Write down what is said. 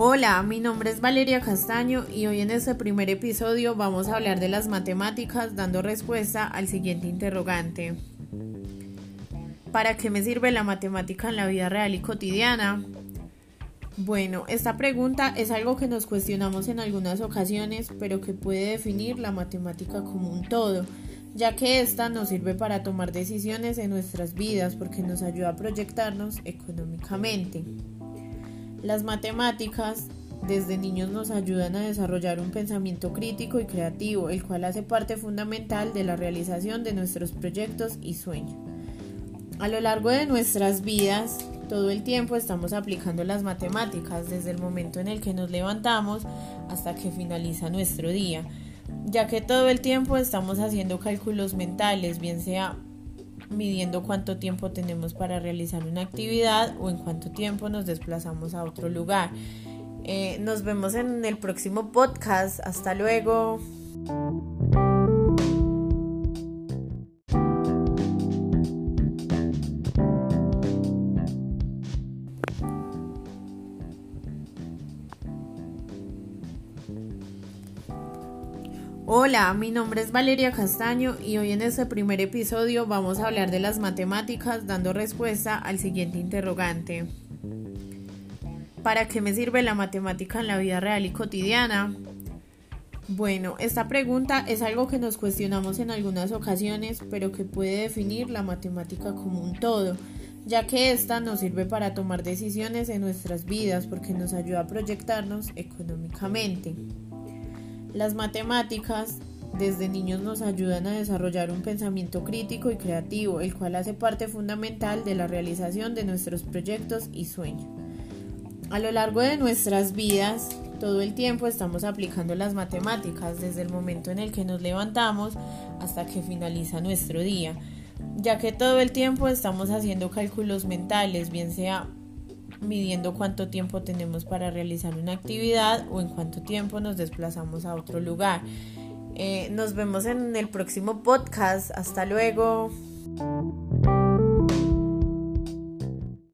Hola, mi nombre es Valeria Castaño y hoy en este primer episodio vamos a hablar de las matemáticas dando respuesta al siguiente interrogante. ¿Para qué me sirve la matemática en la vida real y cotidiana? Bueno, esta pregunta es algo que nos cuestionamos en algunas ocasiones, pero que puede definir la matemática como un todo ya que esta nos sirve para tomar decisiones en nuestras vidas porque nos ayuda a proyectarnos económicamente. Las matemáticas desde niños nos ayudan a desarrollar un pensamiento crítico y creativo, el cual hace parte fundamental de la realización de nuestros proyectos y sueños. A lo largo de nuestras vidas, todo el tiempo estamos aplicando las matemáticas, desde el momento en el que nos levantamos hasta que finaliza nuestro día ya que todo el tiempo estamos haciendo cálculos mentales, bien sea midiendo cuánto tiempo tenemos para realizar una actividad o en cuánto tiempo nos desplazamos a otro lugar. Eh, nos vemos en el próximo podcast. Hasta luego. Hola, mi nombre es Valeria Castaño y hoy en este primer episodio vamos a hablar de las matemáticas dando respuesta al siguiente interrogante. ¿Para qué me sirve la matemática en la vida real y cotidiana? Bueno, esta pregunta es algo que nos cuestionamos en algunas ocasiones, pero que puede definir la matemática como un todo, ya que esta nos sirve para tomar decisiones en nuestras vidas porque nos ayuda a proyectarnos económicamente. Las matemáticas desde niños nos ayudan a desarrollar un pensamiento crítico y creativo, el cual hace parte fundamental de la realización de nuestros proyectos y sueños. A lo largo de nuestras vidas, todo el tiempo estamos aplicando las matemáticas, desde el momento en el que nos levantamos hasta que finaliza nuestro día, ya que todo el tiempo estamos haciendo cálculos mentales, bien sea midiendo cuánto tiempo tenemos para realizar una actividad o en cuánto tiempo nos desplazamos a otro lugar. Eh, nos vemos en el próximo podcast. Hasta luego.